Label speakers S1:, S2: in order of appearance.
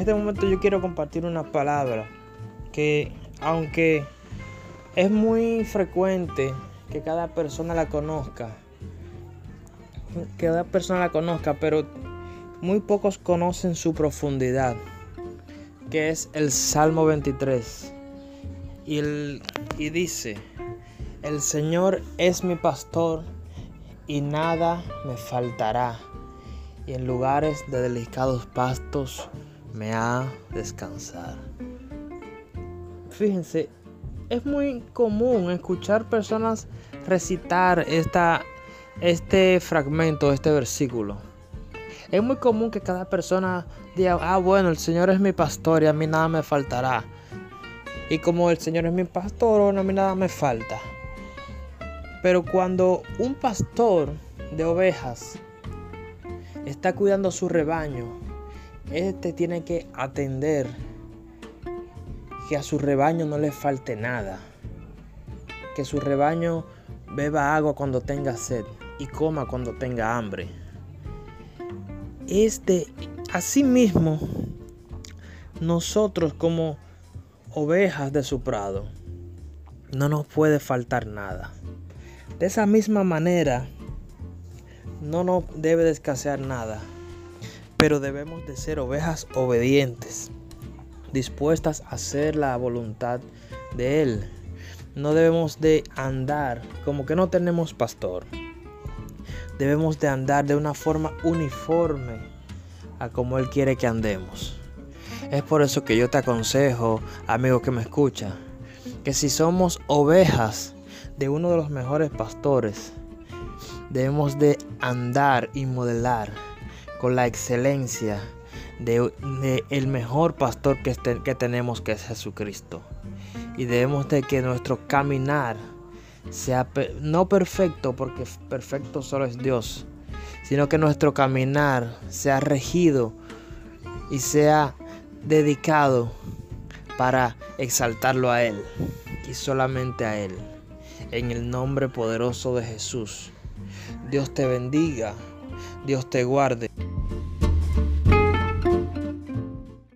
S1: este momento yo quiero compartir una palabra que aunque es muy frecuente que cada persona la conozca, que cada persona la conozca, pero muy pocos conocen su profundidad, que es el Salmo 23. Y, y dice, el Señor es mi pastor y nada me faltará. Y en lugares de delicados pastos me ha descansar. Fíjense, es muy común escuchar personas recitar esta, este fragmento, este versículo. Es muy común que cada persona diga, ah, bueno, el Señor es mi pastor y a mí nada me faltará. Y como el Señor es mi pastor, a mí nada me falta. Pero cuando un pastor de ovejas está cuidando su rebaño, este tiene que atender que a su rebaño no le falte nada. Que su rebaño beba agua cuando tenga sed y coma cuando tenga hambre. Este, asimismo, nosotros como ovejas de su prado, no nos puede faltar nada. De esa misma manera, no nos debe de escasear nada, pero debemos de ser ovejas obedientes, dispuestas a hacer la voluntad de Él. No debemos de andar como que no tenemos pastor debemos de andar de una forma uniforme a como Él quiere que andemos. Es por eso que yo te aconsejo, amigo que me escucha, que si somos ovejas de uno de los mejores pastores, debemos de andar y modelar con la excelencia de, el mejor pastor que, que tenemos que es Jesucristo. Y debemos de que nuestro caminar sea no perfecto, porque perfecto solo es Dios, sino que nuestro caminar sea regido y sea dedicado para exaltarlo a Él y solamente a Él. En el nombre poderoso de Jesús. Dios te bendiga, Dios te guarde.